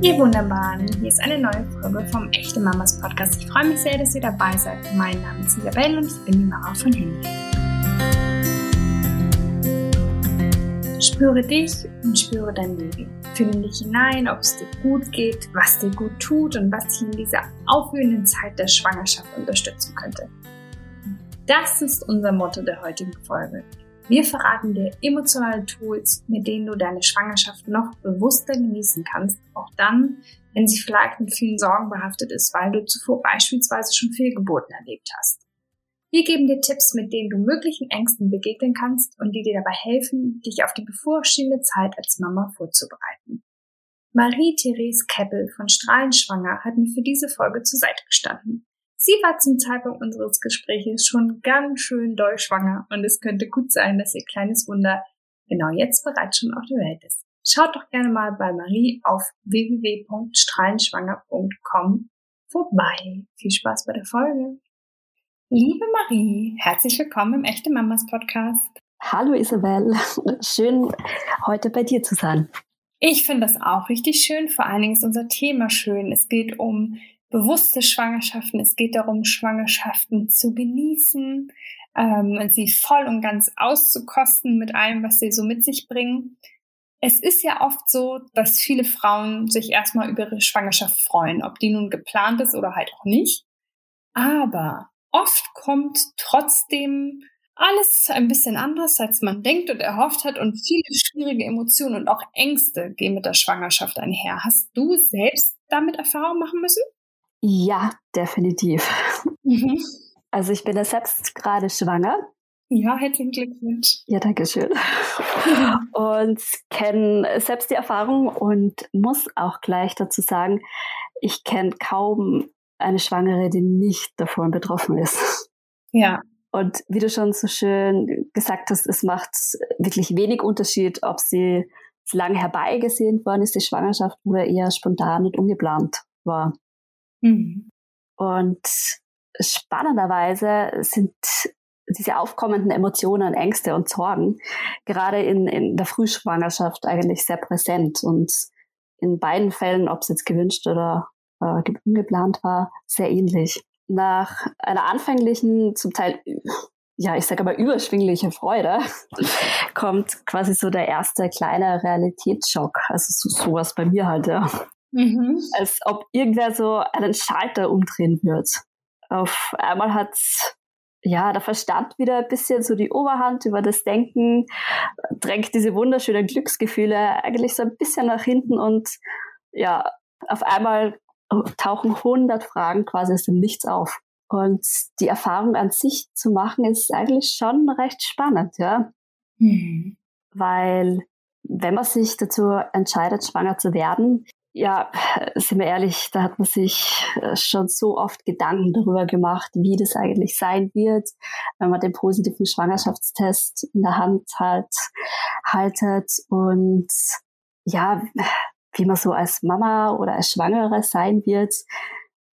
Ihr Wunderbaren, hier ist eine neue Folge vom Echte Mamas Podcast. Ich freue mich sehr, dass ihr dabei seid. Mein Name ist Isabelle und ich bin die Mama von Handy. Spüre dich und spüre dein Leben. Finde dich hinein, ob es dir gut geht, was dir gut tut und was dich in dieser aufwühlenden Zeit der Schwangerschaft unterstützen könnte. Das ist unser Motto der heutigen Folge. Wir verraten dir emotionale Tools, mit denen du deine Schwangerschaft noch bewusster genießen kannst, auch dann, wenn sie vielleicht mit vielen Sorgen behaftet ist, weil du zuvor beispielsweise schon Fehlgeburten erlebt hast. Wir geben dir Tipps, mit denen du möglichen Ängsten begegnen kannst und die dir dabei helfen, dich auf die bevorstehende Zeit als Mama vorzubereiten. Marie-Therese Keppel von Strahlenschwanger hat mir für diese Folge zur Seite gestanden. Sie war zum Zeitpunkt unseres Gespräches schon ganz schön doll schwanger und es könnte gut sein, dass ihr kleines Wunder genau jetzt bereits schon auf der Welt ist. Schaut doch gerne mal bei Marie auf www.strahlenschwanger.com vorbei. Viel Spaß bei der Folge. Liebe Marie, herzlich willkommen im Echte Mamas Podcast. Hallo Isabel, schön heute bei dir zu sein. Ich finde das auch richtig schön. Vor allen Dingen ist unser Thema schön. Es geht um bewusste Schwangerschaften. Es geht darum, Schwangerschaften zu genießen, ähm, sie voll und ganz auszukosten mit allem, was sie so mit sich bringen. Es ist ja oft so, dass viele Frauen sich erstmal über ihre Schwangerschaft freuen, ob die nun geplant ist oder halt auch nicht. Aber oft kommt trotzdem alles ein bisschen anders, als man denkt und erhofft hat und viele schwierige Emotionen und auch Ängste gehen mit der Schwangerschaft einher. Hast du selbst damit Erfahrung machen müssen? Ja, definitiv. Mhm. Also ich bin ja selbst gerade schwanger. Ja, herzlichen Glückwunsch. Ja, danke schön. und kenne selbst die Erfahrung und muss auch gleich dazu sagen, ich kenne kaum eine Schwangere, die nicht davon betroffen ist. Ja. Und wie du schon so schön gesagt hast, es macht wirklich wenig Unterschied, ob sie lange herbeigesehnt worden ist, die Schwangerschaft, oder eher spontan und ungeplant war. Mhm. Und spannenderweise sind diese aufkommenden Emotionen, Ängste und Sorgen gerade in, in der Frühschwangerschaft eigentlich sehr präsent und in beiden Fällen, ob es jetzt gewünscht oder äh, ungeplant war, sehr ähnlich. Nach einer anfänglichen, zum Teil, ja, ich sage aber überschwingliche Freude, kommt quasi so der erste kleine Realitätsschock. Also so, sowas bei mir halt, ja. Mhm. Als ob irgendwer so einen Schalter umdrehen wird. Auf einmal hat ja, der Verstand wieder ein bisschen so die Oberhand über das Denken, drängt diese wunderschönen Glücksgefühle eigentlich so ein bisschen nach hinten und ja, auf einmal tauchen hundert Fragen quasi aus dem Nichts auf. Und die Erfahrung an sich zu machen, ist eigentlich schon recht spannend, ja. Mhm. Weil wenn man sich dazu entscheidet, schwanger zu werden, ja, sind wir ehrlich, da hat man sich äh, schon so oft Gedanken darüber gemacht, wie das eigentlich sein wird, wenn man den positiven Schwangerschaftstest in der Hand halt, haltet und ja, wie man so als Mama oder als Schwangere sein wird.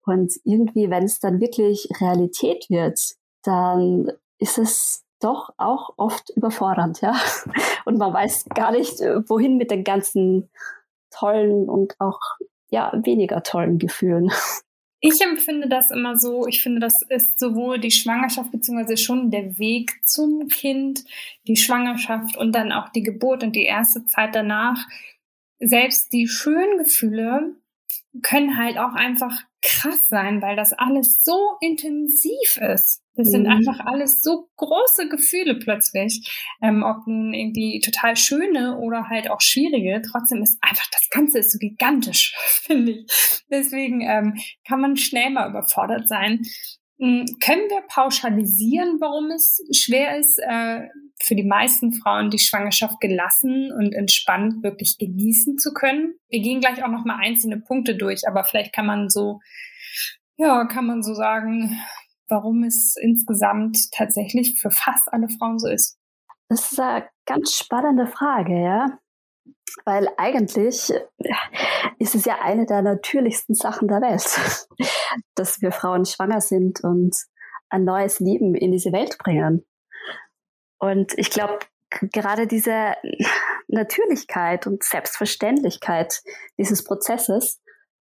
Und irgendwie, wenn es dann wirklich Realität wird, dann ist es doch auch oft überfordernd, ja. Und man weiß gar nicht, wohin mit den ganzen tollen und auch ja weniger tollen Gefühlen. Ich empfinde das immer so, ich finde, das ist sowohl die Schwangerschaft beziehungsweise schon der Weg zum Kind, die Schwangerschaft und dann auch die Geburt und die erste Zeit danach. Selbst die schönen Gefühle können halt auch einfach krass sein, weil das alles so intensiv ist. Das sind mhm. einfach alles so große Gefühle plötzlich. Ähm, ob nun irgendwie total schöne oder halt auch schwierige. Trotzdem ist einfach das Ganze ist so gigantisch, finde ich. Deswegen ähm, kann man schnell mal überfordert sein. Ähm, können wir pauschalisieren, warum es schwer ist, äh, für die meisten Frauen die Schwangerschaft gelassen und entspannt wirklich genießen zu können? Wir gehen gleich auch noch mal einzelne Punkte durch, aber vielleicht kann man so, ja, kann man so sagen, warum es insgesamt tatsächlich für fast alle Frauen so ist? Das ist eine ganz spannende Frage, ja. Weil eigentlich ist es ja eine der natürlichsten Sachen der Welt, dass wir Frauen schwanger sind und ein neues Leben in diese Welt bringen. Und ich glaube, gerade diese Natürlichkeit und Selbstverständlichkeit dieses Prozesses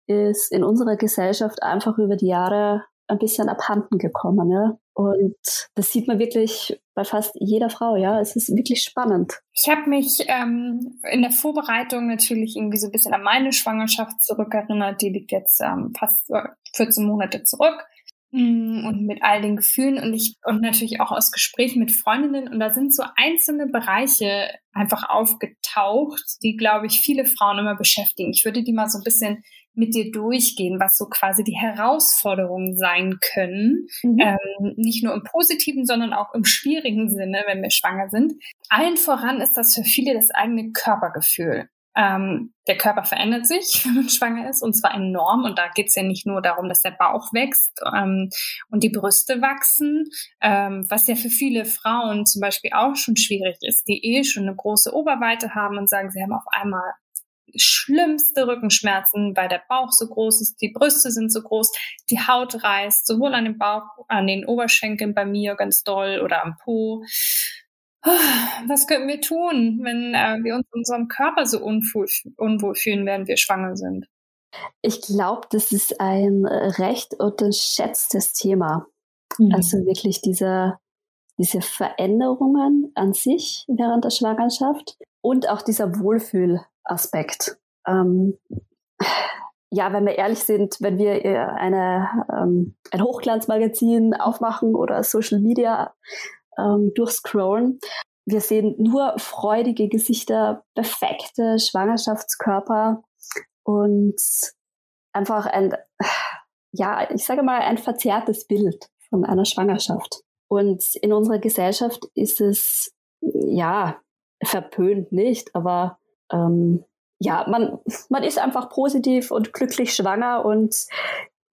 ist in unserer Gesellschaft einfach über die Jahre ein bisschen abhanden gekommen. Ne? Und das sieht man wirklich bei fast jeder Frau, ja. Es ist wirklich spannend. Ich habe mich ähm, in der Vorbereitung natürlich irgendwie so ein bisschen an meine Schwangerschaft zurückerinnert. Die liegt jetzt ähm, fast 14 Monate zurück. Mm, und mit all den Gefühlen und ich und natürlich auch aus Gesprächen mit Freundinnen und da sind so einzelne Bereiche einfach aufgetaucht, die glaube ich viele Frauen immer beschäftigen. Ich würde die mal so ein bisschen mit dir durchgehen, was so quasi die Herausforderungen sein können. Mhm. Ähm, nicht nur im positiven, sondern auch im schwierigen Sinne, wenn wir schwanger sind. Allen voran ist das für viele das eigene Körpergefühl. Ähm, der Körper verändert sich, wenn man schwanger ist, und zwar enorm. Und da geht es ja nicht nur darum, dass der Bauch wächst ähm, und die Brüste wachsen, ähm, was ja für viele Frauen zum Beispiel auch schon schwierig ist, die eh schon eine große Oberweite haben und sagen, sie haben auf einmal schlimmste Rückenschmerzen, weil der Bauch so groß ist, die Brüste sind so groß, die Haut reißt, sowohl an dem Bauch, an den Oberschenkeln bei mir ganz doll oder am Po. Was könnten wir tun, wenn äh, wir uns in unserem Körper so unwohl, unwohl fühlen, während wir schwanger sind? Ich glaube, das ist ein recht unterschätztes Thema. Mhm. Also wirklich diese, diese Veränderungen an sich während der Schwangerschaft und auch dieser Wohlfühl Aspekt. Ähm, ja, wenn wir ehrlich sind, wenn wir äh, eine, ähm, ein Hochglanzmagazin aufmachen oder Social Media ähm, durchscrollen, wir sehen nur freudige Gesichter, perfekte Schwangerschaftskörper und einfach ein, ja, ich sage mal, ein verzerrtes Bild von einer Schwangerschaft. Und in unserer Gesellschaft ist es, ja, verpönt nicht, aber ähm, ja, man, man ist einfach positiv und glücklich schwanger und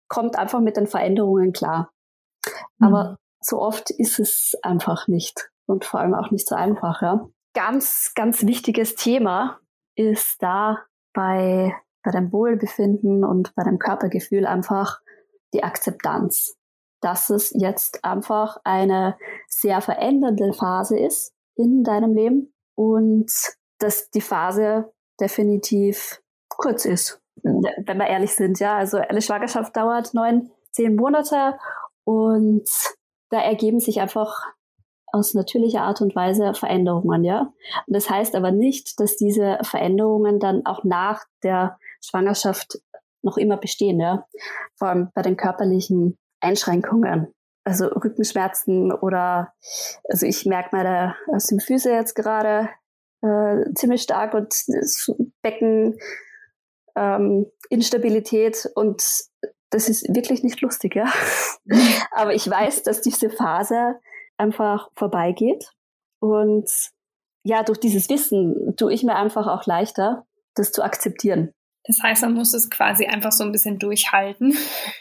kommt einfach mit den Veränderungen klar. Mhm. Aber so oft ist es einfach nicht und vor allem auch nicht so einfach. Ja. Ganz, ganz wichtiges Thema ist da bei, bei dem Wohlbefinden und bei dem Körpergefühl einfach die Akzeptanz, dass es jetzt einfach eine sehr verändernde Phase ist in deinem Leben und dass die Phase definitiv kurz ist, wenn wir ehrlich sind. Ja, also eine Schwangerschaft dauert neun, zehn Monate und da ergeben sich einfach aus natürlicher Art und Weise Veränderungen, ja. Und das heißt aber nicht, dass diese Veränderungen dann auch nach der Schwangerschaft noch immer bestehen, ja. Vor allem bei den körperlichen Einschränkungen also Rückenschmerzen oder also ich merke meine Symphyse jetzt gerade äh, ziemlich stark und das Becken ähm, Instabilität und das ist wirklich nicht lustig, ja. Aber ich weiß, dass diese Phase einfach vorbeigeht und ja, durch dieses Wissen tue ich mir einfach auch leichter, das zu akzeptieren. Das heißt, man muss es quasi einfach so ein bisschen durchhalten.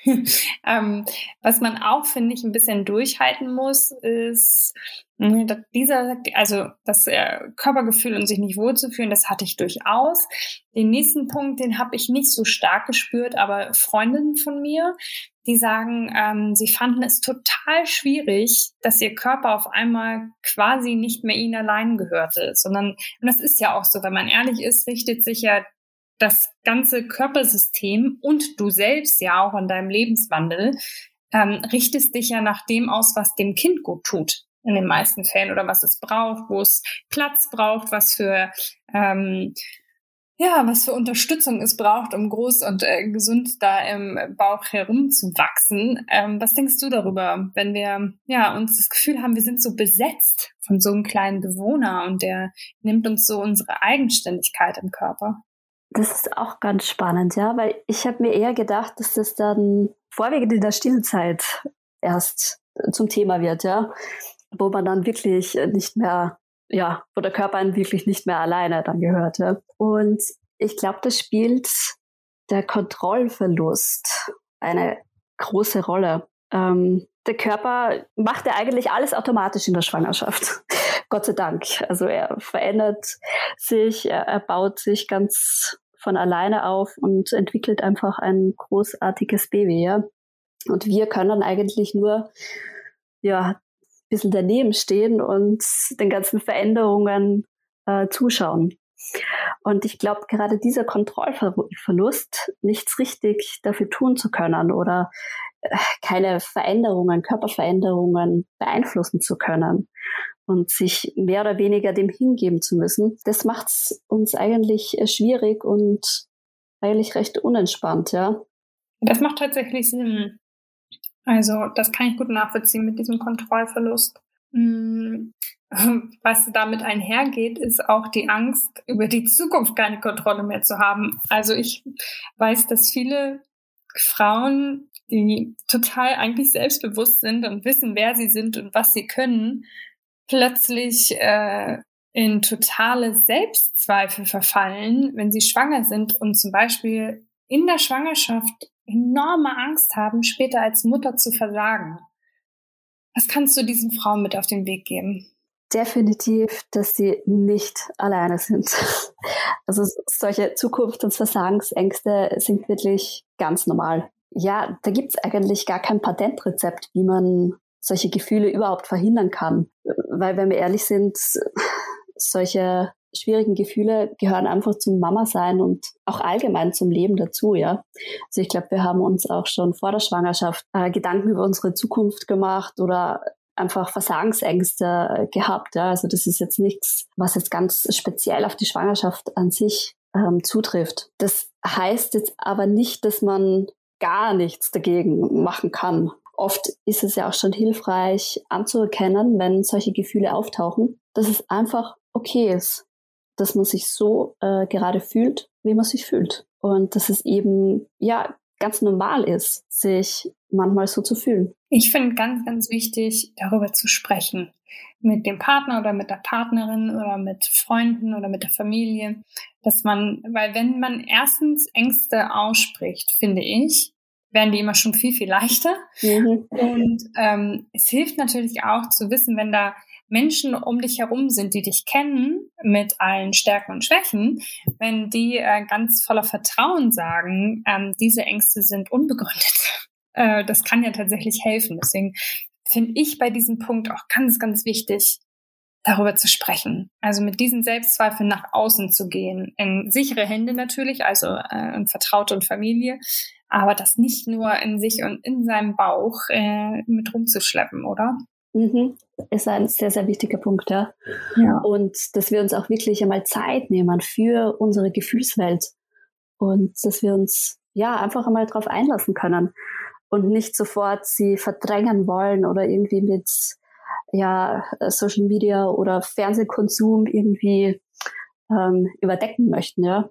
ähm, was man auch, finde ich, ein bisschen durchhalten muss, ist hm, dieser, also das äh, Körpergefühl und sich nicht wohlzufühlen, das hatte ich durchaus. Den nächsten Punkt, den habe ich nicht so stark gespürt, aber Freundinnen von mir, die sagen, ähm, sie fanden es total schwierig, dass ihr Körper auf einmal quasi nicht mehr ihnen allein gehörte, sondern, und das ist ja auch so, wenn man ehrlich ist, richtet sich ja das ganze Körpersystem und du selbst ja auch in deinem Lebenswandel ähm, richtest dich ja nach dem aus, was dem Kind gut tut in den meisten Fällen oder was es braucht, wo es Platz braucht, was für ähm, ja, was für Unterstützung es braucht, um groß und äh, gesund da im Bauch herumzuwachsen. Ähm, was denkst du darüber, wenn wir ja uns das Gefühl haben, wir sind so besetzt von so einem kleinen Bewohner und der nimmt uns so unsere Eigenständigkeit im Körper? Das ist auch ganz spannend, ja, weil ich habe mir eher gedacht, dass das dann vorwiegend in der Stillzeit erst zum Thema wird, ja, wo man dann wirklich nicht mehr, ja, wo der Körper einen wirklich nicht mehr alleine dann gehört. Ja. Und ich glaube, das spielt der Kontrollverlust eine große Rolle. Ähm, der Körper macht ja eigentlich alles automatisch in der Schwangerschaft. Gott sei Dank. Also er verändert sich, er, er baut sich ganz von alleine auf und entwickelt einfach ein großartiges Baby, ja. Und wir können eigentlich nur, ja, ein bisschen daneben stehen und den ganzen Veränderungen äh, zuschauen. Und ich glaube, gerade dieser Kontrollverlust, nichts richtig dafür tun zu können oder äh, keine Veränderungen, Körperveränderungen beeinflussen zu können und sich mehr oder weniger dem hingeben zu müssen, das macht es uns eigentlich äh, schwierig und eigentlich recht unentspannt, ja. Das macht tatsächlich Sinn. Also das kann ich gut nachvollziehen mit diesem Kontrollverlust. Hm, was damit einhergeht, ist auch die Angst, über die Zukunft keine Kontrolle mehr zu haben. Also ich weiß, dass viele Frauen, die total eigentlich selbstbewusst sind und wissen, wer sie sind und was sie können, plötzlich äh, in totale Selbstzweifel verfallen, wenn sie schwanger sind und zum Beispiel in der Schwangerschaft enorme Angst haben, später als Mutter zu versagen. Was kannst du diesen Frauen mit auf den Weg geben? Definitiv, dass sie nicht alleine sind. Also solche Zukunfts- und Versagensängste sind wirklich ganz normal. Ja, da gibt's eigentlich gar kein Patentrezept, wie man solche Gefühle überhaupt verhindern kann. Weil, wenn wir ehrlich sind, solche schwierigen Gefühle gehören einfach zum Mama sein und auch allgemein zum Leben dazu, ja. Also ich glaube, wir haben uns auch schon vor der Schwangerschaft äh, Gedanken über unsere Zukunft gemacht oder einfach Versagensängste äh, gehabt, ja. Also das ist jetzt nichts, was jetzt ganz speziell auf die Schwangerschaft an sich ähm, zutrifft. Das heißt jetzt aber nicht, dass man gar nichts dagegen machen kann. Oft ist es ja auch schon hilfreich anzuerkennen, wenn solche Gefühle auftauchen, dass es einfach okay ist dass man sich so äh, gerade fühlt, wie man sich fühlt. Und dass es eben, ja, ganz normal ist, sich manchmal so zu fühlen. Ich finde ganz, ganz wichtig, darüber zu sprechen. Mit dem Partner oder mit der Partnerin oder mit Freunden oder mit der Familie. Dass man, weil wenn man erstens Ängste ausspricht, finde ich, werden die immer schon viel, viel leichter. Mhm. Und ähm, es hilft natürlich auch zu wissen, wenn da Menschen um dich herum sind, die dich kennen mit allen Stärken und Schwächen, wenn die äh, ganz voller Vertrauen sagen, ähm, diese Ängste sind unbegründet. Äh, das kann ja tatsächlich helfen. Deswegen finde ich bei diesem Punkt auch ganz, ganz wichtig, darüber zu sprechen. Also mit diesen Selbstzweifeln nach außen zu gehen. In sichere Hände natürlich, also äh, in Vertraute und Familie, aber das nicht nur in sich und in seinem Bauch äh, mit rumzuschleppen, oder? Mhm. Ist ein sehr, sehr wichtiger Punkt, ja. ja. Und dass wir uns auch wirklich einmal Zeit nehmen für unsere Gefühlswelt und dass wir uns ja einfach einmal darauf einlassen können und nicht sofort sie verdrängen wollen oder irgendwie mit ja, Social Media oder Fernsehkonsum irgendwie ähm, überdecken möchten, ja.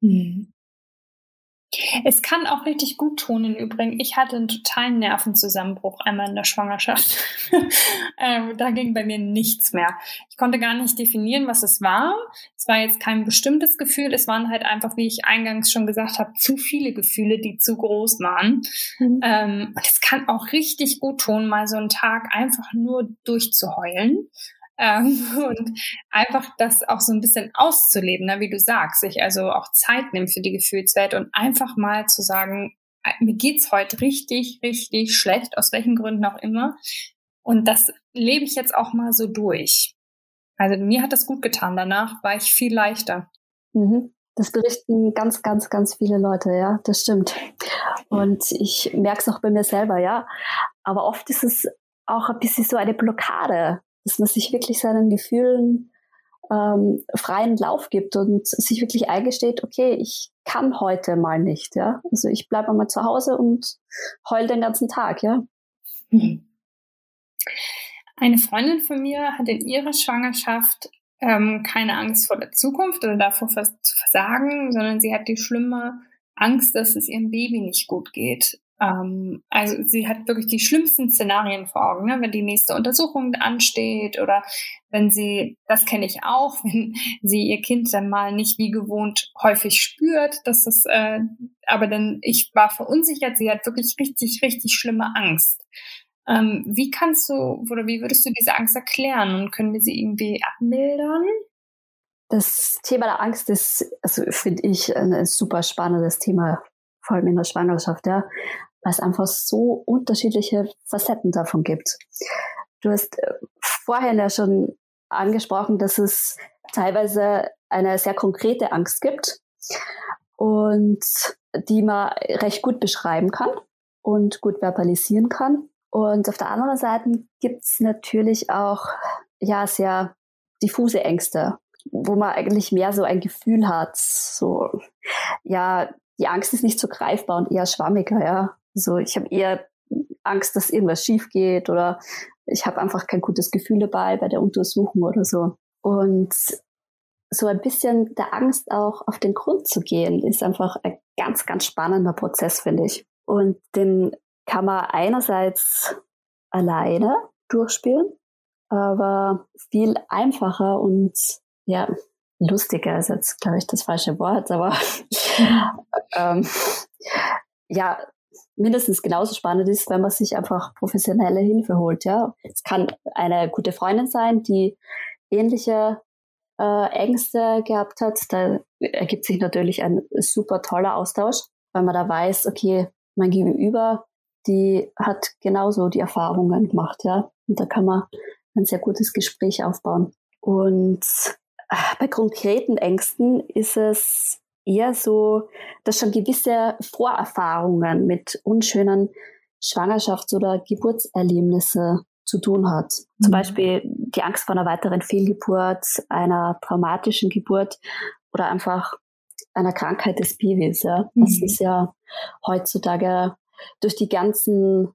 Mhm. Es kann auch richtig gut tun im Übrigen. Ich hatte einen totalen Nervenzusammenbruch einmal in der Schwangerschaft. ähm, da ging bei mir nichts mehr. Ich konnte gar nicht definieren, was es war. Es war jetzt kein bestimmtes Gefühl. Es waren halt einfach, wie ich eingangs schon gesagt habe, zu viele Gefühle, die zu groß waren. Mhm. Ähm, und es kann auch richtig gut tun, mal so einen Tag einfach nur durchzuheulen ähm, und einfach das auch so ein bisschen auszuleben, ne, wie du sagst, sich also auch Zeit nehmen für die Gefühlswelt und einfach mal zu sagen, äh, mir geht's heute richtig, richtig schlecht, aus welchen Gründen auch immer. Und das lebe ich jetzt auch mal so durch. Also mir hat das gut getan. Danach war ich viel leichter. Mhm. Das berichten ganz, ganz, ganz viele Leute, ja, das stimmt. Und ich merke es auch bei mir selber, ja. Aber oft ist es auch ein bisschen so eine Blockade, dass man sich wirklich seinen Gefühlen ähm, freien Lauf gibt und sich wirklich eingesteht, okay, ich kann heute mal nicht, ja. Also ich bleibe mal zu Hause und heul den ganzen Tag, ja. Eine Freundin von mir hat in ihrer Schwangerschaft ähm, keine Angst vor der Zukunft oder davor zu versagen, sondern sie hat die schlimme Angst, dass es ihrem Baby nicht gut geht. Ähm, also sie hat wirklich die schlimmsten Szenarien vor Augen, ne? wenn die nächste Untersuchung ansteht oder wenn sie, das kenne ich auch, wenn sie ihr Kind dann mal nicht wie gewohnt häufig spürt, dass das, äh, aber dann, ich war verunsichert, sie hat wirklich richtig, richtig schlimme Angst. Ähm, wie kannst du oder wie würdest du diese Angst erklären und können wir sie irgendwie abmildern? Das Thema der Angst ist, also finde ich, ein, super spannendes Thema, vor allem in der Schwangerschaft, ja weil es einfach so unterschiedliche Facetten davon gibt. Du hast äh, vorhin ja schon angesprochen, dass es teilweise eine sehr konkrete Angst gibt und die man recht gut beschreiben kann und gut verbalisieren kann. Und auf der anderen Seite gibt's natürlich auch ja sehr diffuse Ängste, wo man eigentlich mehr so ein Gefühl hat, so ja, die Angst ist nicht so greifbar und eher schwammiger, ja. So, ich habe eher Angst, dass irgendwas schief geht oder ich habe einfach kein gutes Gefühl dabei bei der Untersuchung oder so. Und so ein bisschen der Angst auch auf den Grund zu gehen, ist einfach ein ganz, ganz spannender Prozess, finde ich. Und den kann man einerseits alleine durchspielen, aber viel einfacher und ja, lustiger ist jetzt, glaube ich, das falsche Wort, aber ähm, ja, mindestens genauso spannend ist, wenn man sich einfach professionelle Hilfe holt. Ja, es kann eine gute Freundin sein, die ähnliche äh, Ängste gehabt hat. Da ergibt sich natürlich ein super toller Austausch, weil man da weiß, okay, mein Gegenüber, die hat genauso die Erfahrungen gemacht, ja. Und da kann man ein sehr gutes Gespräch aufbauen. Und äh, bei konkreten Ängsten ist es eher so, dass schon gewisse Vorerfahrungen mit unschönen Schwangerschafts- oder Geburtserlebnisse zu tun hat. Mhm. Zum Beispiel die Angst vor einer weiteren Fehlgeburt, einer traumatischen Geburt oder einfach einer Krankheit des Babys. Ja. Das mhm. ist ja heutzutage durch die ganzen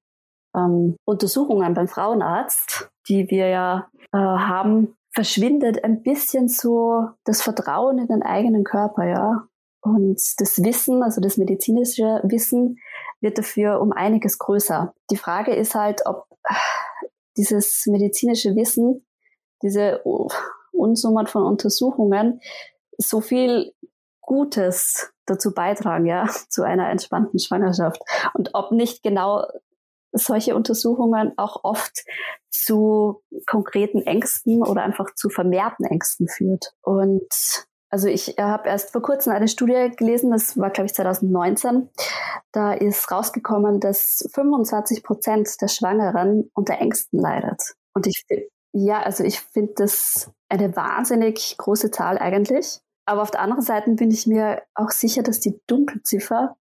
ähm, Untersuchungen beim Frauenarzt, die wir ja äh, haben, verschwindet ein bisschen so das Vertrauen in den eigenen Körper, ja. Und das Wissen, also das medizinische Wissen, wird dafür um einiges größer. Die Frage ist halt, ob dieses medizinische Wissen, diese Unsummen von Untersuchungen so viel Gutes dazu beitragen, ja, zu einer entspannten Schwangerschaft. Und ob nicht genau solche Untersuchungen auch oft zu konkreten Ängsten oder einfach zu vermehrten Ängsten führt. Und also ich habe erst vor kurzem eine Studie gelesen, das war glaube ich 2019. Da ist rausgekommen, dass 25 Prozent der Schwangeren unter Ängsten leidet. Und ich ja, also ich finde das eine wahnsinnig große Zahl eigentlich. Aber auf der anderen Seite bin ich mir auch sicher, dass die Dunkelziffer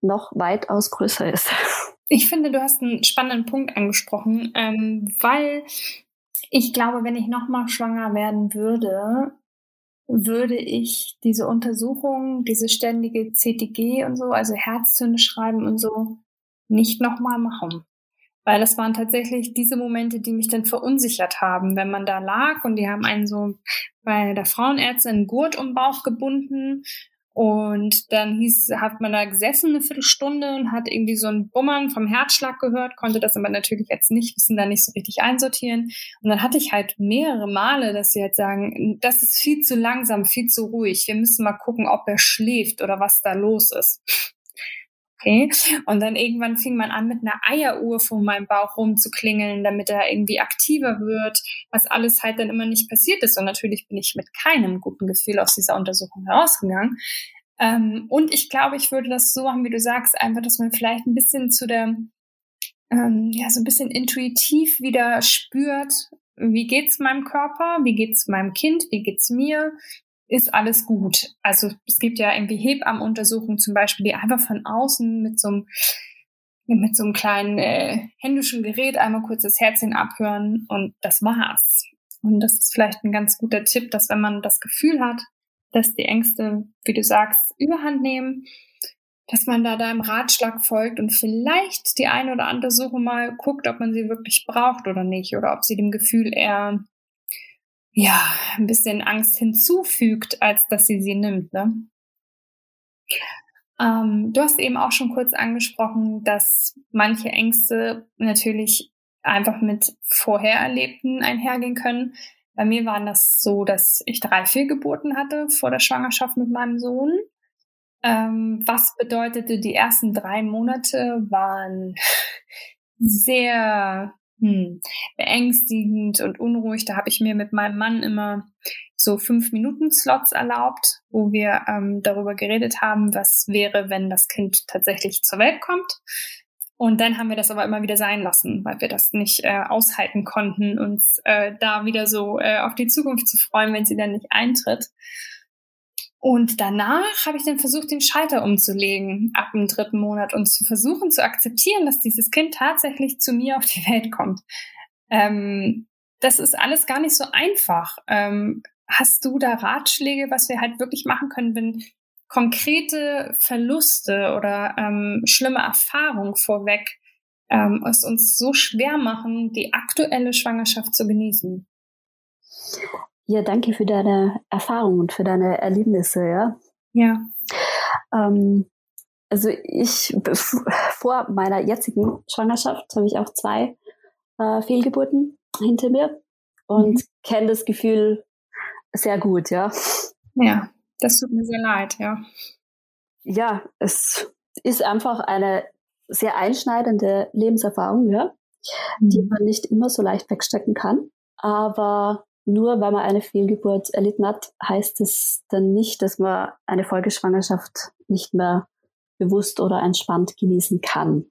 noch weitaus größer ist. Ich finde, du hast einen spannenden Punkt angesprochen, ähm, weil ich glaube, wenn ich nochmal schwanger werden würde, würde ich diese Untersuchung, diese ständige CTG und so, also Herztöne schreiben und so, nicht nochmal machen. Weil das waren tatsächlich diese Momente, die mich dann verunsichert haben, wenn man da lag und die haben einen so bei der Frauenärztin einen Gurt um den Bauch gebunden und dann hieß, hat man da gesessen eine Viertelstunde und hat irgendwie so ein Bummern vom Herzschlag gehört, konnte das aber natürlich jetzt nicht, wissen da nicht so richtig einsortieren. Und dann hatte ich halt mehrere Male, dass sie halt sagen, das ist viel zu langsam, viel zu ruhig. Wir müssen mal gucken, ob er schläft oder was da los ist. Okay. Und dann irgendwann fing man an, mit einer Eieruhr vor meinem Bauch rumzuklingeln, damit er irgendwie aktiver wird, was alles halt dann immer nicht passiert ist. Und natürlich bin ich mit keinem guten Gefühl aus dieser Untersuchung herausgegangen. Ähm, und ich glaube, ich würde das so machen, wie du sagst, einfach, dass man vielleicht ein bisschen zu der, ähm, ja, so ein bisschen intuitiv wieder spürt, wie geht's meinem Körper, wie geht's meinem Kind, wie geht's mir, ist alles gut. Also es gibt ja irgendwie Hebammenuntersuchungen zum Beispiel, die einfach von außen mit so einem mit so einem kleinen äh, händischen Gerät einmal kurz das Herzchen abhören und das war's. Und das ist vielleicht ein ganz guter Tipp, dass wenn man das Gefühl hat, dass die Ängste, wie du sagst, überhand nehmen, dass man da deinem Ratschlag folgt und vielleicht die eine oder andere Suche mal guckt, ob man sie wirklich braucht oder nicht oder ob sie dem Gefühl eher ja, ein bisschen Angst hinzufügt, als dass sie sie nimmt. Ne? Ähm, du hast eben auch schon kurz angesprochen, dass manche Ängste natürlich einfach mit Vorhererlebten einhergehen können. Bei mir war das so, dass ich drei Fehlgeburten hatte vor der Schwangerschaft mit meinem Sohn. Ähm, was bedeutete, die ersten drei Monate waren sehr hm, beängstigend und unruhig. Da habe ich mir mit meinem Mann immer so fünf Minuten Slots erlaubt, wo wir ähm, darüber geredet haben, was wäre, wenn das Kind tatsächlich zur Welt kommt. Und dann haben wir das aber immer wieder sein lassen, weil wir das nicht äh, aushalten konnten, uns äh, da wieder so äh, auf die Zukunft zu freuen, wenn sie dann nicht eintritt. Und danach habe ich dann versucht, den Schalter umzulegen ab dem dritten Monat und zu versuchen zu akzeptieren, dass dieses Kind tatsächlich zu mir auf die Welt kommt. Ähm, das ist alles gar nicht so einfach. Ähm, hast du da Ratschläge, was wir halt wirklich machen können, wenn konkrete Verluste oder ähm, schlimme Erfahrungen vorweg ähm, es uns so schwer machen, die aktuelle Schwangerschaft zu genießen? Ja, danke für deine Erfahrung und für deine Erlebnisse, ja. Ja. Ähm, also ich, vor meiner jetzigen Schwangerschaft habe ich auch zwei äh, Fehlgeburten hinter mir und mhm. kenne das Gefühl sehr gut, ja. Ja, das tut mir sehr leid, ja. Ja, es ist einfach eine sehr einschneidende Lebenserfahrung, ja, mhm. die man nicht immer so leicht wegstecken kann. Aber nur weil man eine Fehlgeburt erlitten hat, heißt es dann nicht, dass man eine Folgeschwangerschaft nicht mehr bewusst oder entspannt genießen kann.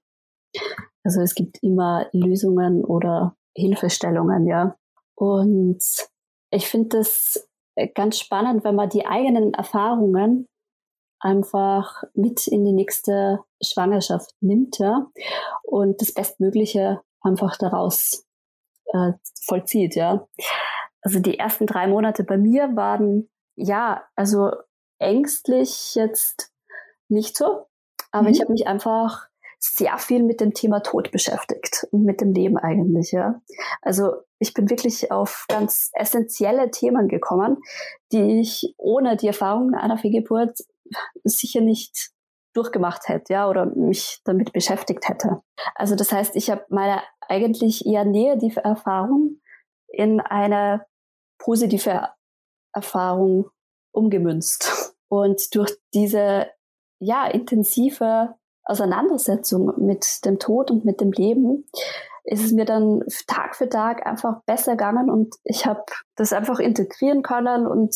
Also es gibt immer Lösungen oder Hilfestellungen, ja. Und ich finde das ganz spannend, wenn man die eigenen Erfahrungen einfach mit in die nächste Schwangerschaft nimmt, ja, und das Bestmögliche einfach daraus äh, vollzieht, ja also die ersten drei Monate bei mir waren, ja, also ängstlich jetzt nicht so, aber mhm. ich habe mich einfach sehr viel mit dem Thema Tod beschäftigt und mit dem Leben eigentlich, ja. Also ich bin wirklich auf ganz essentielle Themen gekommen, die ich ohne die Erfahrung einer Fehlgeburt sicher nicht durchgemacht hätte, ja, oder mich damit beschäftigt hätte. Also das heißt, ich habe meine eigentlich eher negative Erfahrung in eine positive Erfahrung umgemünzt. Und durch diese ja intensive Auseinandersetzung mit dem Tod und mit dem Leben ist es mir dann Tag für Tag einfach besser gegangen und ich habe das einfach integrieren können und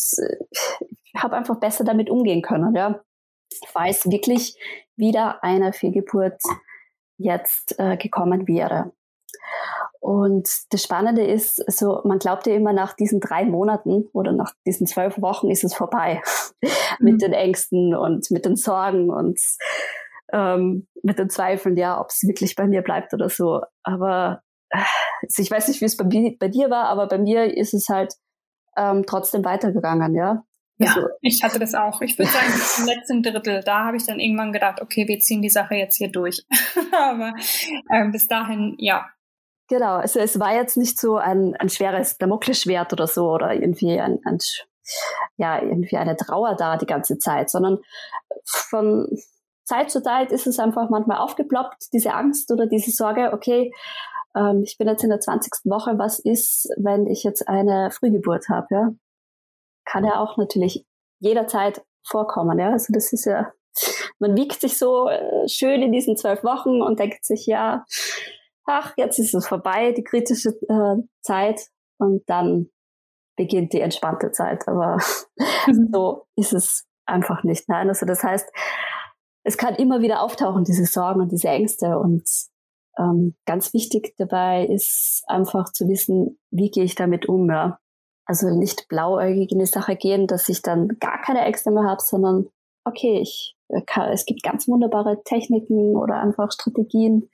habe einfach besser damit umgehen können. Ja, weiß wirklich wieder eine Fehlgeburt jetzt äh, gekommen wäre. Und das Spannende ist, so man glaubt ja immer nach diesen drei Monaten oder nach diesen zwölf Wochen ist es vorbei mit mhm. den Ängsten und mit den Sorgen und ähm, mit den Zweifeln, ja, ob es wirklich bei mir bleibt oder so. Aber also ich weiß nicht, wie es bei, bei, dir war, aber bei mir ist es halt ähm, trotzdem weitergegangen, ja. Ja, also, ich hatte das auch. Ich würde sagen, im letzten Drittel, da habe ich dann irgendwann gedacht, okay, wir ziehen die Sache jetzt hier durch. aber ähm, bis dahin, ja, Genau, also es war jetzt nicht so ein, ein schweres Damoklesschwert oder so oder irgendwie ein, ein, ja, irgendwie eine Trauer da die ganze Zeit, sondern von Zeit zu Zeit ist es einfach manchmal aufgeploppt, diese Angst oder diese Sorge, okay, ähm, ich bin jetzt in der 20. Woche, was ist, wenn ich jetzt eine Frühgeburt habe, ja? Kann ja auch natürlich jederzeit vorkommen, ja. Also das ist ja, man wiegt sich so äh, schön in diesen zwölf Wochen und denkt sich, ja, ach, jetzt ist es vorbei, die kritische äh, Zeit und dann beginnt die entspannte Zeit. Aber mhm. so ist es einfach nicht. Nein, also das heißt, es kann immer wieder auftauchen, diese Sorgen und diese Ängste. Und ähm, ganz wichtig dabei ist einfach zu wissen, wie gehe ich damit um. Ja? Also nicht blauäugig in die Sache gehen, dass ich dann gar keine Ängste mehr habe, sondern okay, ich äh, kann, es gibt ganz wunderbare Techniken oder einfach Strategien,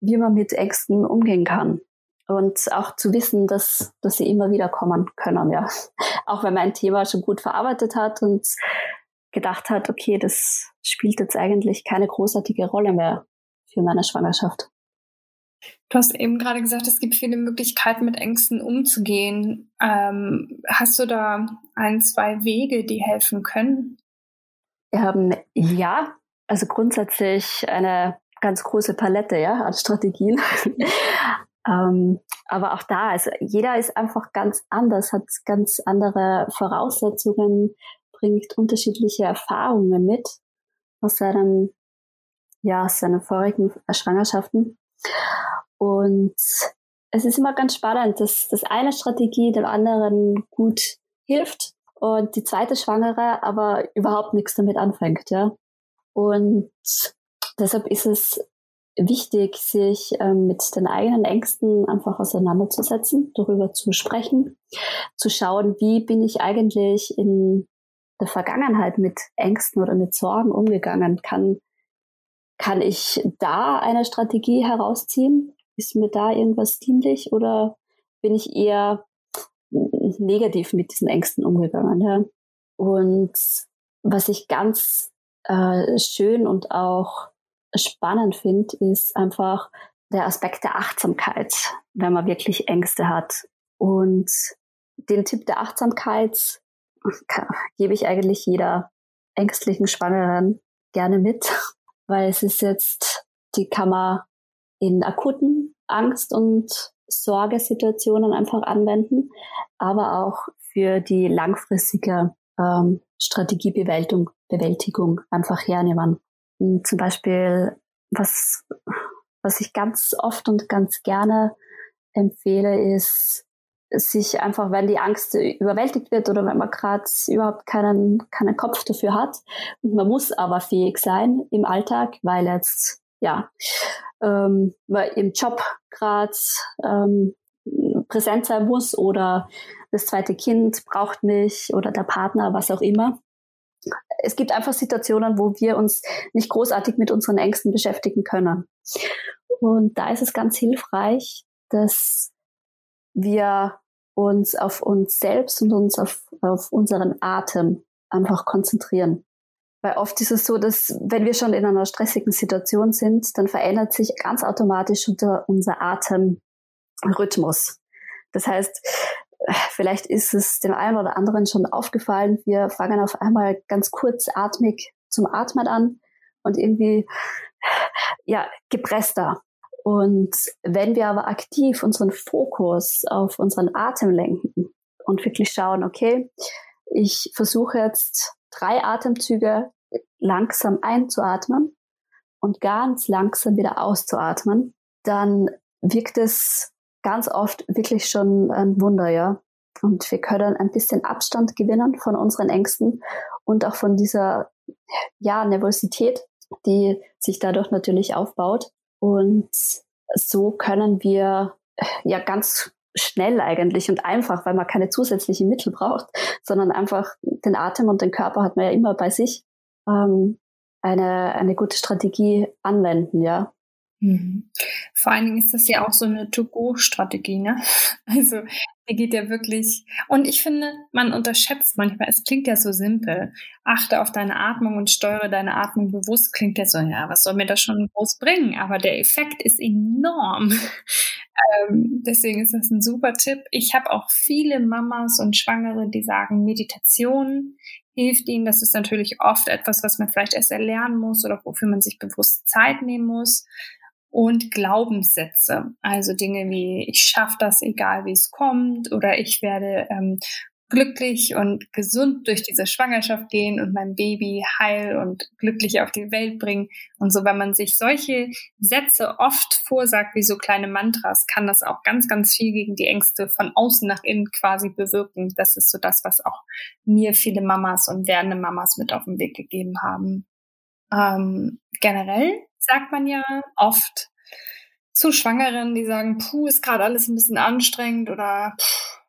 wie man mit Ängsten umgehen kann. Und auch zu wissen, dass, dass sie immer wieder kommen können, ja. Auch wenn man ein Thema schon gut verarbeitet hat und gedacht hat, okay, das spielt jetzt eigentlich keine großartige Rolle mehr für meine Schwangerschaft. Du hast eben gerade gesagt, es gibt viele Möglichkeiten, mit Ängsten umzugehen. Ähm, hast du da ein, zwei Wege, die helfen können? Ähm, ja, also grundsätzlich eine ganz große Palette ja, an Strategien. ähm, aber auch da, also jeder ist einfach ganz anders, hat ganz andere Voraussetzungen, bringt unterschiedliche Erfahrungen mit aus seinem, ja, aus seinen vorigen Schwangerschaften. Und es ist immer ganz spannend, dass das eine Strategie dem anderen gut hilft und die zweite Schwangere aber überhaupt nichts damit anfängt, ja. Und Deshalb ist es wichtig, sich ähm, mit den eigenen Ängsten einfach auseinanderzusetzen, darüber zu sprechen, zu schauen, wie bin ich eigentlich in der Vergangenheit mit Ängsten oder mit Sorgen umgegangen? Kann, kann ich da eine Strategie herausziehen? Ist mir da irgendwas dienlich oder bin ich eher negativ mit diesen Ängsten umgegangen? Ja? Und was ich ganz äh, schön und auch spannend finde, ist einfach der Aspekt der Achtsamkeit, wenn man wirklich Ängste hat. Und den Tipp der Achtsamkeit gebe ich eigentlich jeder ängstlichen Schwangeren gerne mit, weil es ist jetzt, die kann man in akuten Angst- und Sorgesituationen einfach anwenden, aber auch für die langfristige ähm, Strategiebewältigung Bewältigung einfach hernehmen. Zum Beispiel, was, was ich ganz oft und ganz gerne empfehle, ist, sich einfach, wenn die Angst überwältigt wird oder wenn man gerade überhaupt keinen, keinen Kopf dafür hat und man muss aber fähig sein im Alltag, weil jetzt ja ähm, man im Job gerade ähm, präsent sein muss oder das zweite Kind braucht mich oder der Partner, was auch immer. Es gibt einfach Situationen, wo wir uns nicht großartig mit unseren Ängsten beschäftigen können. Und da ist es ganz hilfreich, dass wir uns auf uns selbst und uns auf, auf unseren Atem einfach konzentrieren. Weil oft ist es so, dass wenn wir schon in einer stressigen Situation sind, dann verändert sich ganz automatisch unter unser Atemrhythmus. Das heißt, vielleicht ist es dem einen oder anderen schon aufgefallen, wir fangen auf einmal ganz kurzatmig zum Atmen an und irgendwie ja gepresster. Und wenn wir aber aktiv unseren Fokus auf unseren Atem lenken und wirklich schauen, okay, ich versuche jetzt drei Atemzüge langsam einzuatmen und ganz langsam wieder auszuatmen, dann wirkt es ganz oft wirklich schon ein Wunder, ja. Und wir können ein bisschen Abstand gewinnen von unseren Ängsten und auch von dieser, ja, Nervosität, die sich dadurch natürlich aufbaut. Und so können wir ja ganz schnell eigentlich und einfach, weil man keine zusätzlichen Mittel braucht, sondern einfach den Atem und den Körper hat man ja immer bei sich, ähm, eine, eine gute Strategie anwenden, ja. Mhm. Vor allen Dingen ist das ja auch so eine To-Go-Strategie, ne? Also die geht ja wirklich. Und ich finde, man unterschätzt manchmal, es klingt ja so simpel. Achte auf deine Atmung und steuere deine Atmung bewusst. Klingt ja so, ja, was soll mir das schon groß bringen? Aber der Effekt ist enorm. ähm, deswegen ist das ein super Tipp. Ich habe auch viele Mamas und Schwangere, die sagen, Meditation hilft ihnen. Das ist natürlich oft etwas, was man vielleicht erst erlernen muss oder wofür man sich bewusst Zeit nehmen muss und Glaubenssätze, also Dinge wie ich schaffe das, egal wie es kommt, oder ich werde ähm, glücklich und gesund durch diese Schwangerschaft gehen und mein Baby heil und glücklich auf die Welt bringen. Und so, wenn man sich solche Sätze oft vorsagt, wie so kleine Mantras, kann das auch ganz, ganz viel gegen die Ängste von außen nach innen quasi bewirken. Das ist so das, was auch mir viele Mamas und werdende Mamas mit auf den Weg gegeben haben. Ähm, generell sagt man ja oft zu Schwangeren, die sagen, puh, ist gerade alles ein bisschen anstrengend oder puh,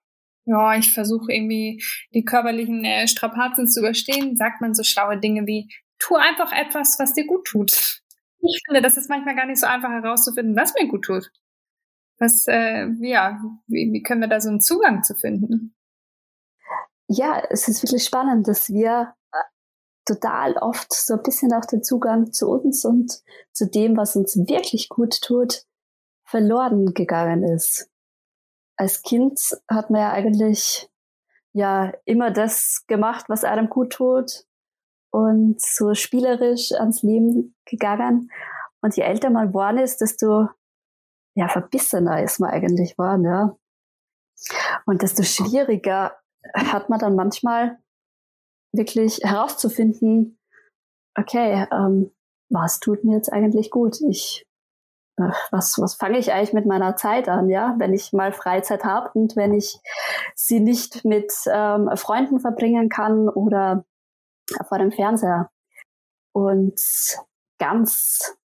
ja, ich versuche irgendwie die körperlichen äh, Strapazen zu überstehen, sagt man so schlaue Dinge wie, tu einfach etwas, was dir gut tut. Ich finde, das ist manchmal gar nicht so einfach herauszufinden, was mir gut tut. Was, äh, ja, wie, wie können wir da so einen Zugang zu finden? Ja, es ist wirklich spannend, dass wir total oft so ein bisschen auch den Zugang zu uns und zu dem, was uns wirklich gut tut, verloren gegangen ist. Als Kind hat man ja eigentlich ja immer das gemacht, was einem gut tut und so spielerisch ans Leben gegangen. Und je älter man geworden ist, desto ja, verbissener ist man eigentlich geworden, ja. Und desto schwieriger hat man dann manchmal wirklich herauszufinden, okay, ähm, was tut mir jetzt eigentlich gut? Ich, äh, was, was fange ich eigentlich mit meiner Zeit an, ja, wenn ich mal Freizeit habe und wenn ich sie nicht mit ähm, Freunden verbringen kann oder vor dem Fernseher. Und ganz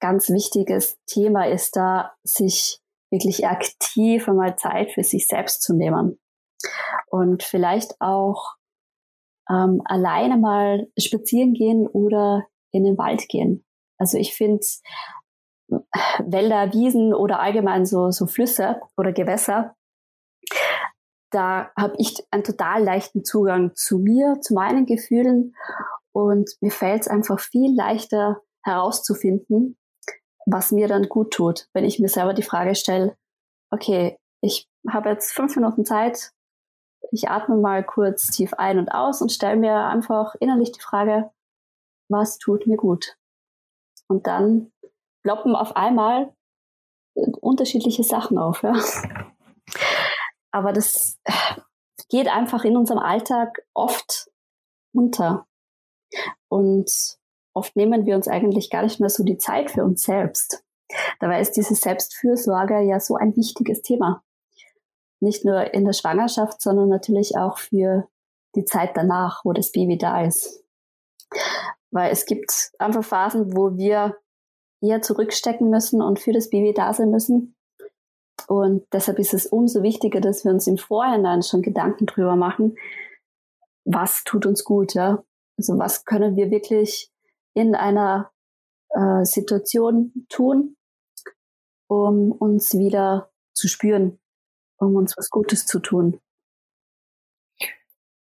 ganz wichtiges Thema ist da, sich wirklich aktiv einmal Zeit für sich selbst zu nehmen. Und vielleicht auch ähm, alleine mal spazieren gehen oder in den Wald gehen. Also ich finde Wälder, Wiesen oder allgemein so, so Flüsse oder Gewässer, da habe ich einen total leichten Zugang zu mir, zu meinen Gefühlen und mir fällt es einfach viel leichter herauszufinden, was mir dann gut tut, wenn ich mir selber die Frage stelle, okay, ich habe jetzt fünf Minuten Zeit, ich atme mal kurz tief ein und aus und stelle mir einfach innerlich die Frage, was tut mir gut? Und dann ploppen auf einmal unterschiedliche Sachen auf. Ja. Aber das geht einfach in unserem Alltag oft unter. Und oft nehmen wir uns eigentlich gar nicht mehr so die Zeit für uns selbst. Dabei ist diese Selbstfürsorge ja so ein wichtiges Thema. Nicht nur in der Schwangerschaft, sondern natürlich auch für die Zeit danach, wo das Baby da ist. Weil es gibt einfach Phasen, wo wir eher zurückstecken müssen und für das Baby da sein müssen. Und deshalb ist es umso wichtiger, dass wir uns im Vorhinein schon Gedanken drüber machen, was tut uns gut, ja. Also was können wir wirklich in einer äh, Situation tun, um uns wieder zu spüren, um uns was Gutes zu tun.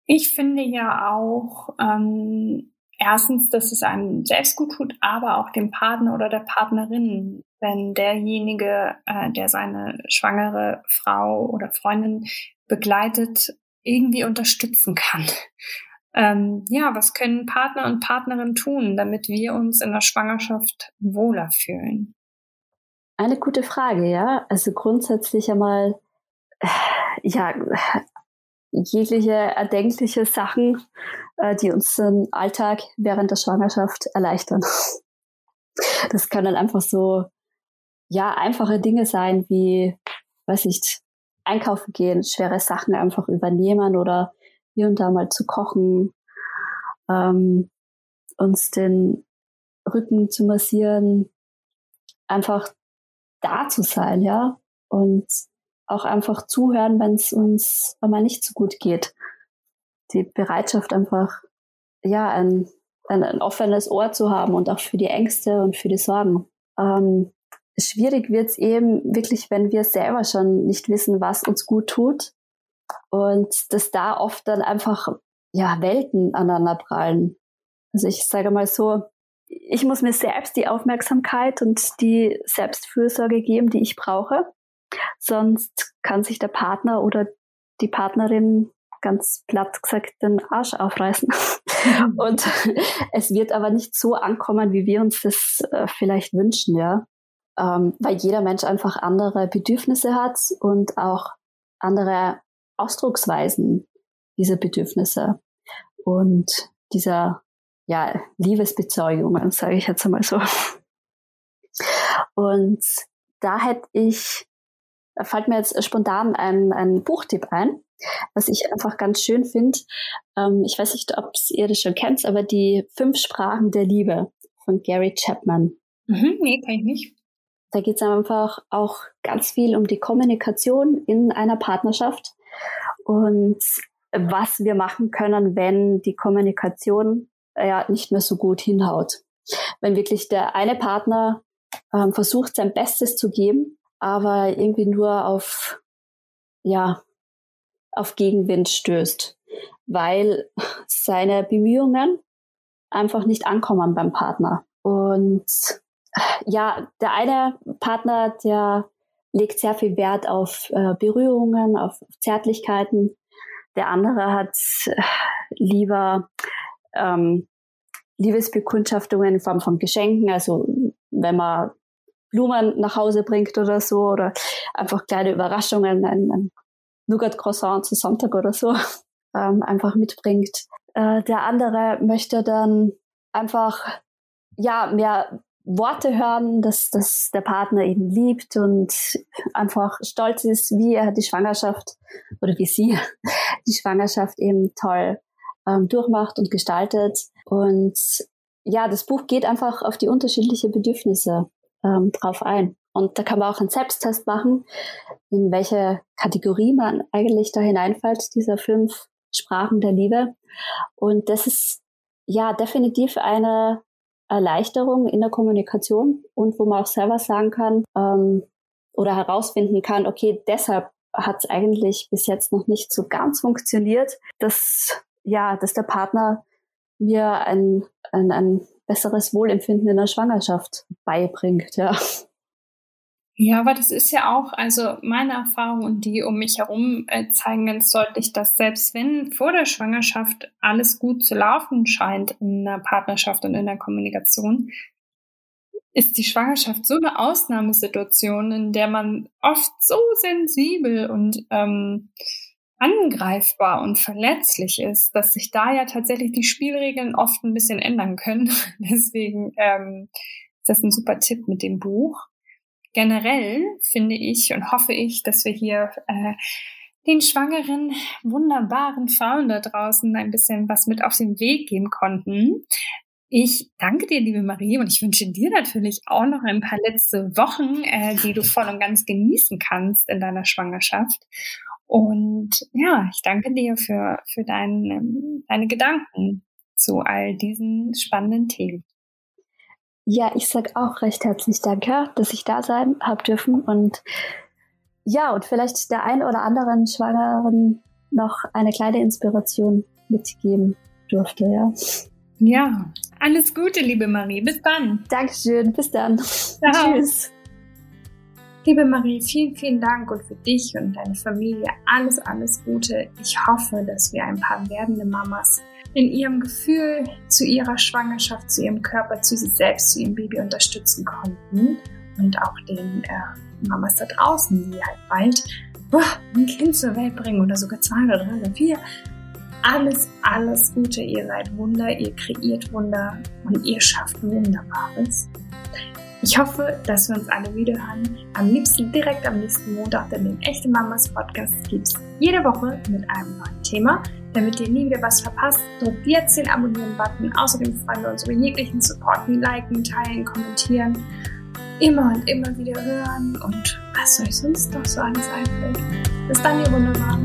Ich finde ja auch, ähm, erstens, dass es einem selbst gut tut, aber auch dem Partner oder der Partnerin, wenn derjenige, äh, der seine schwangere Frau oder Freundin begleitet, irgendwie unterstützen kann. Ähm, ja, was können Partner und Partnerinnen tun, damit wir uns in der Schwangerschaft wohler fühlen? Eine gute Frage, ja. Also grundsätzlich einmal, ja, jegliche erdenkliche Sachen, äh, die uns den Alltag während der Schwangerschaft erleichtern. Das können einfach so, ja, einfache Dinge sein, wie, weiß ich, einkaufen gehen, schwere Sachen einfach übernehmen oder hier und da mal zu kochen, ähm, uns den Rücken zu massieren, einfach da zu sein, ja, und auch einfach zuhören, wenn es uns einmal nicht so gut geht. Die Bereitschaft einfach, ja, ein, ein, ein offenes Ohr zu haben und auch für die Ängste und für die Sorgen. Ähm, schwierig wird es eben wirklich, wenn wir selber schon nicht wissen, was uns gut tut und dass da oft dann einfach ja Welten aneinander prallen. Also ich sage mal so, ich muss mir selbst die Aufmerksamkeit und die Selbstfürsorge geben, die ich brauche. Sonst kann sich der Partner oder die Partnerin ganz platt gesagt den Arsch aufreißen. und es wird aber nicht so ankommen, wie wir uns das äh, vielleicht wünschen, ja. Ähm, weil jeder Mensch einfach andere Bedürfnisse hat und auch andere Ausdrucksweisen dieser Bedürfnisse und dieser ja, Liebesbezeugungen, sage ich jetzt einmal so. Und da hätte ich da fällt mir jetzt spontan ein, ein Buchtipp ein, was ich einfach ganz schön finde. Ähm, ich weiß nicht, ob ihr das schon kennt, aber die Fünf Sprachen der Liebe von Gary Chapman. Mhm, nee, kann ich nicht. Da geht es einfach auch ganz viel um die Kommunikation in einer Partnerschaft und was wir machen können, wenn die Kommunikation äh, ja nicht mehr so gut hinhaut. Wenn wirklich der eine Partner ähm, versucht, sein Bestes zu geben aber irgendwie nur auf, ja, auf Gegenwind stößt, weil seine Bemühungen einfach nicht ankommen beim Partner. Und ja, der eine Partner, der legt sehr viel Wert auf äh, Berührungen, auf Zärtlichkeiten. Der andere hat äh, lieber ähm, Liebesbekundschaftungen in Form von Geschenken. Also wenn man Blumen nach Hause bringt oder so oder einfach kleine Überraschungen, ein, ein Nougat-Croissant zu Sonntag oder so ähm, einfach mitbringt. Äh, der andere möchte dann einfach ja mehr Worte hören, dass, dass der Partner ihn liebt und einfach stolz ist, wie er die Schwangerschaft oder wie sie die Schwangerschaft eben toll ähm, durchmacht und gestaltet. Und ja, das Buch geht einfach auf die unterschiedlichen Bedürfnisse ähm, drauf ein. Und da kann man auch einen Selbsttest machen, in welche Kategorie man eigentlich da hineinfällt, dieser fünf Sprachen der Liebe. Und das ist ja definitiv eine Erleichterung in der Kommunikation und wo man auch selber sagen kann ähm, oder herausfinden kann, okay, deshalb hat es eigentlich bis jetzt noch nicht so ganz funktioniert, dass ja, dass der Partner mir ein, ein, ein besseres Wohlempfinden in der Schwangerschaft beibringt, ja. Ja, aber das ist ja auch, also meine Erfahrung und die um mich herum äh, zeigen ganz deutlich, dass selbst wenn vor der Schwangerschaft alles gut zu laufen scheint in einer Partnerschaft und in der Kommunikation, ist die Schwangerschaft so eine Ausnahmesituation, in der man oft so sensibel und ähm, angreifbar und verletzlich ist, dass sich da ja tatsächlich die Spielregeln oft ein bisschen ändern können. Deswegen ähm, ist das ein super Tipp mit dem Buch generell finde ich und hoffe ich, dass wir hier äh, den schwangeren, wunderbaren Frauen da draußen ein bisschen was mit auf den Weg geben konnten. Ich danke dir, liebe Marie, und ich wünsche dir natürlich auch noch ein paar letzte Wochen, äh, die du voll und ganz genießen kannst in deiner Schwangerschaft. Und ja, ich danke dir für, für dein, ähm, deine Gedanken zu all diesen spannenden Themen. Ja, ich sag auch recht herzlich Danke, dass ich da sein habe dürfen und ja, und vielleicht der ein oder anderen Schwangeren noch eine kleine Inspiration mitgeben durfte, ja. Ja, alles Gute, liebe Marie. Bis dann. Dankeschön. Bis dann. Ciao. Tschüss. Liebe Marie, vielen, vielen Dank und für dich und deine Familie alles, alles Gute. Ich hoffe, dass wir ein paar werdende Mamas in ihrem Gefühl zu ihrer Schwangerschaft, zu ihrem Körper, zu sich selbst, zu ihrem Baby unterstützen konnten und auch den äh, Mamas da draußen, die halt bald boah, ein Kind zur Welt bringen oder sogar zwei oder drei oder vier. Alles, alles Gute. Ihr seid Wunder, ihr kreiert Wunder und ihr schafft Wunderbares. Ich hoffe, dass wir uns alle wieder hören. Am liebsten direkt am nächsten Montag, denn den Echte Mamas Podcast gibt es jede Woche mit einem neuen Thema. Damit ihr nie wieder was verpasst, drückt jetzt den Abonnieren-Button. Außerdem freuen wir uns über jeglichen Support wie Liken, Teilen, Kommentieren. Immer und immer wieder hören und was euch sonst noch so alles einfällt. Bis dann, ihr Wunderbaren.